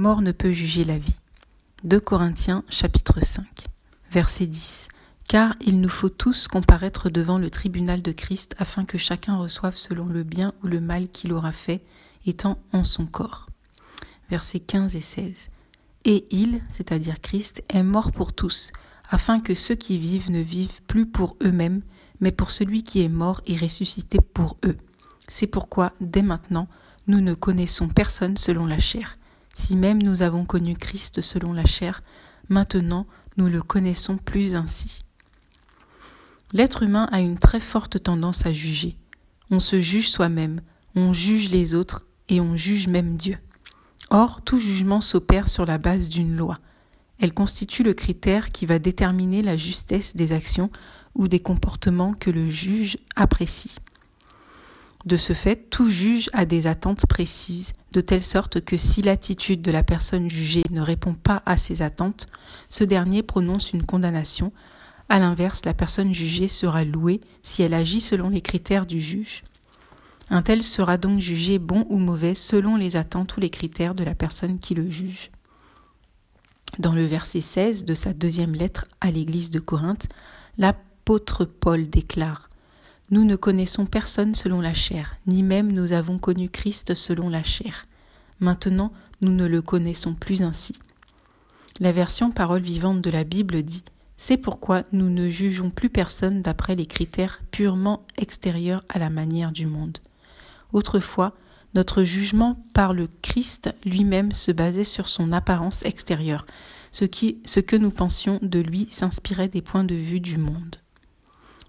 Mort ne peut juger la vie. 2 Corinthiens chapitre 5 verset 10 Car il nous faut tous comparaître devant le tribunal de Christ afin que chacun reçoive selon le bien ou le mal qu'il aura fait étant en son corps. Versets 15 et 16 Et il, c'est-à-dire Christ, est mort pour tous, afin que ceux qui vivent ne vivent plus pour eux-mêmes, mais pour celui qui est mort et ressuscité pour eux. C'est pourquoi, dès maintenant, nous ne connaissons personne selon la chair. Si même nous avons connu Christ selon la chair, maintenant nous le connaissons plus ainsi. L'être humain a une très forte tendance à juger. On se juge soi-même, on juge les autres et on juge même Dieu. Or, tout jugement s'opère sur la base d'une loi. Elle constitue le critère qui va déterminer la justesse des actions ou des comportements que le juge apprécie. De ce fait, tout juge a des attentes précises, de telle sorte que si l'attitude de la personne jugée ne répond pas à ces attentes, ce dernier prononce une condamnation. À l'inverse, la personne jugée sera louée si elle agit selon les critères du juge. Un tel sera donc jugé bon ou mauvais selon les attentes ou les critères de la personne qui le juge. Dans le verset 16 de sa deuxième lettre à l'église de Corinthe, l'apôtre Paul déclare nous ne connaissons personne selon la chair, ni même nous avons connu Christ selon la chair. Maintenant, nous ne le connaissons plus ainsi. La version parole vivante de la Bible dit C'est pourquoi nous ne jugeons plus personne d'après les critères purement extérieurs à la manière du monde. Autrefois, notre jugement par le Christ lui-même se basait sur son apparence extérieure, ce, qui, ce que nous pensions de lui s'inspirait des points de vue du monde.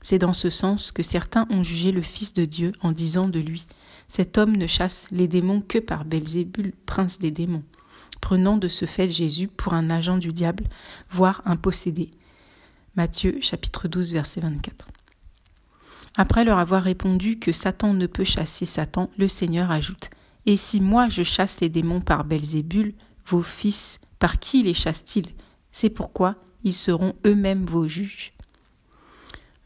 C'est dans ce sens que certains ont jugé le Fils de Dieu en disant de lui Cet homme ne chasse les démons que par Belzébul, prince des démons, prenant de ce fait Jésus pour un agent du diable, voire un possédé. Matthieu chapitre 12 verset 24. Après leur avoir répondu que Satan ne peut chasser Satan, le Seigneur ajoute Et si moi je chasse les démons par Belzébul, vos fils, par qui les chassent-ils? C'est pourquoi ils seront eux-mêmes vos juges.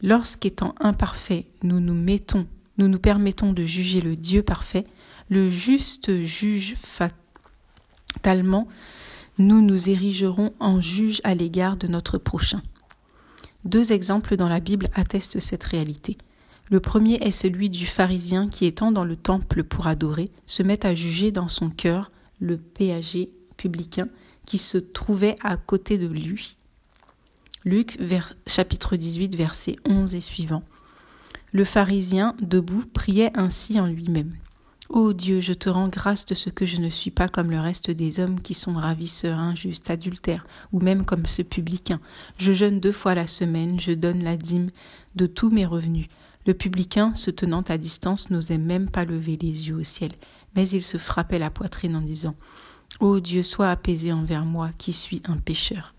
Lorsqu'étant imparfaits, nous nous mettons, nous nous permettons de juger le Dieu parfait, le juste juge fatalement, nous nous érigerons en juge à l'égard de notre prochain. Deux exemples dans la Bible attestent cette réalité. Le premier est celui du pharisien qui, étant dans le temple pour adorer, se met à juger dans son cœur le péager publicain qui se trouvait à côté de lui. Luc chapitre 18 versets 11 et suivants. Le pharisien, debout, priait ainsi en lui-même. Ô Dieu, je te rends grâce de ce que je ne suis pas comme le reste des hommes qui sont ravisseurs, injustes, adultères, ou même comme ce publicain. Je jeûne deux fois la semaine, je donne la dîme de tous mes revenus. Le publicain, se tenant à distance, n'osait même pas lever les yeux au ciel, mais il se frappait la poitrine en disant Ô Dieu, sois apaisé envers moi, qui suis un pécheur.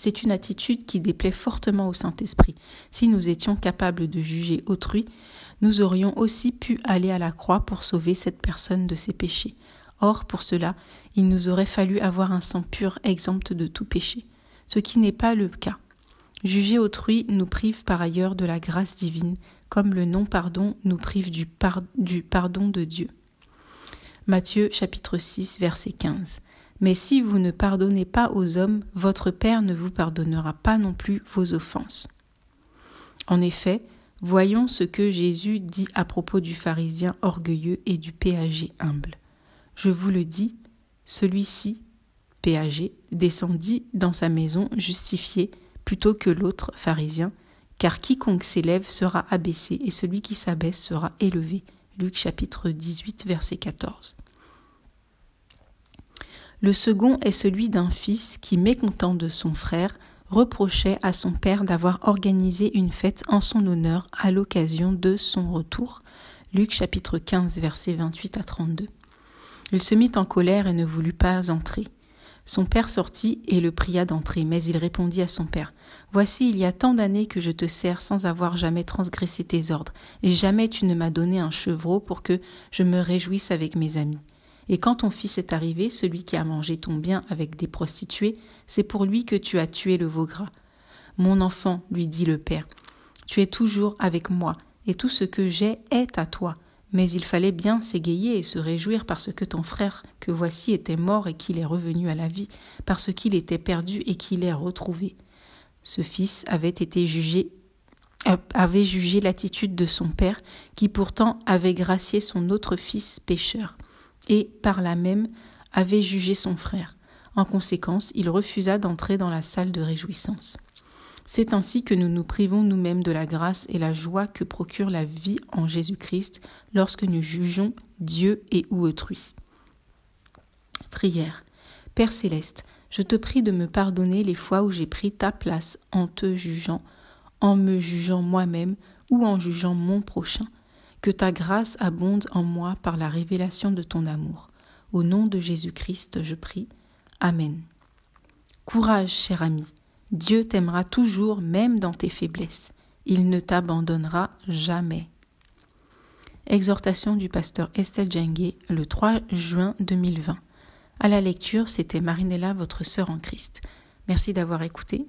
C'est une attitude qui déplaît fortement au Saint-Esprit. Si nous étions capables de juger autrui, nous aurions aussi pu aller à la croix pour sauver cette personne de ses péchés. Or, pour cela, il nous aurait fallu avoir un sang pur exempt de tout péché, ce qui n'est pas le cas. Juger autrui nous prive par ailleurs de la grâce divine, comme le non-pardon nous prive du, du pardon de Dieu. Matthieu chapitre 6 verset 15. Mais si vous ne pardonnez pas aux hommes, votre Père ne vous pardonnera pas non plus vos offenses. En effet, voyons ce que Jésus dit à propos du pharisien orgueilleux et du péager humble. Je vous le dis, celui-ci, péager, descendit dans sa maison justifié plutôt que l'autre pharisien, car quiconque s'élève sera abaissé et celui qui s'abaisse sera élevé. Luc chapitre 18 verset 14. Le second est celui d'un fils qui, mécontent de son frère, reprochait à son père d'avoir organisé une fête en son honneur à l'occasion de son retour. Luc chapitre 15 versets 28 à 32. Il se mit en colère et ne voulut pas entrer. Son père sortit et le pria d'entrer, mais il répondit à son père Voici, il y a tant d'années que je te sers sans avoir jamais transgressé tes ordres, et jamais tu ne m'as donné un chevreau pour que je me réjouisse avec mes amis. Et quand ton fils est arrivé, celui qui a mangé ton bien avec des prostituées, c'est pour lui que tu as tué le veau gras. Mon enfant, lui dit le père, tu es toujours avec moi, et tout ce que j'ai est à toi. Mais il fallait bien s'égayer et se réjouir parce que ton frère que voici était mort et qu'il est revenu à la vie, parce qu'il était perdu et qu'il est retrouvé. Ce fils avait été jugé euh, avait jugé l'attitude de son père, qui pourtant avait gracié son autre fils pécheur, et par là même avait jugé son frère. En conséquence, il refusa d'entrer dans la salle de réjouissance. C'est ainsi que nous nous privons nous-mêmes de la grâce et la joie que procure la vie en Jésus-Christ lorsque nous jugeons Dieu et ou autrui. Prière. Père céleste, je te prie de me pardonner les fois où j'ai pris ta place en te jugeant, en me jugeant moi-même ou en jugeant mon prochain. Que ta grâce abonde en moi par la révélation de ton amour. Au nom de Jésus-Christ, je prie. Amen. Courage, cher ami. Dieu t'aimera toujours même dans tes faiblesses. Il ne t'abandonnera jamais. Exhortation du pasteur Estelle Djengue le 3 juin 2020. À la lecture, c'était Marinella, votre sœur en Christ. Merci d'avoir écouté.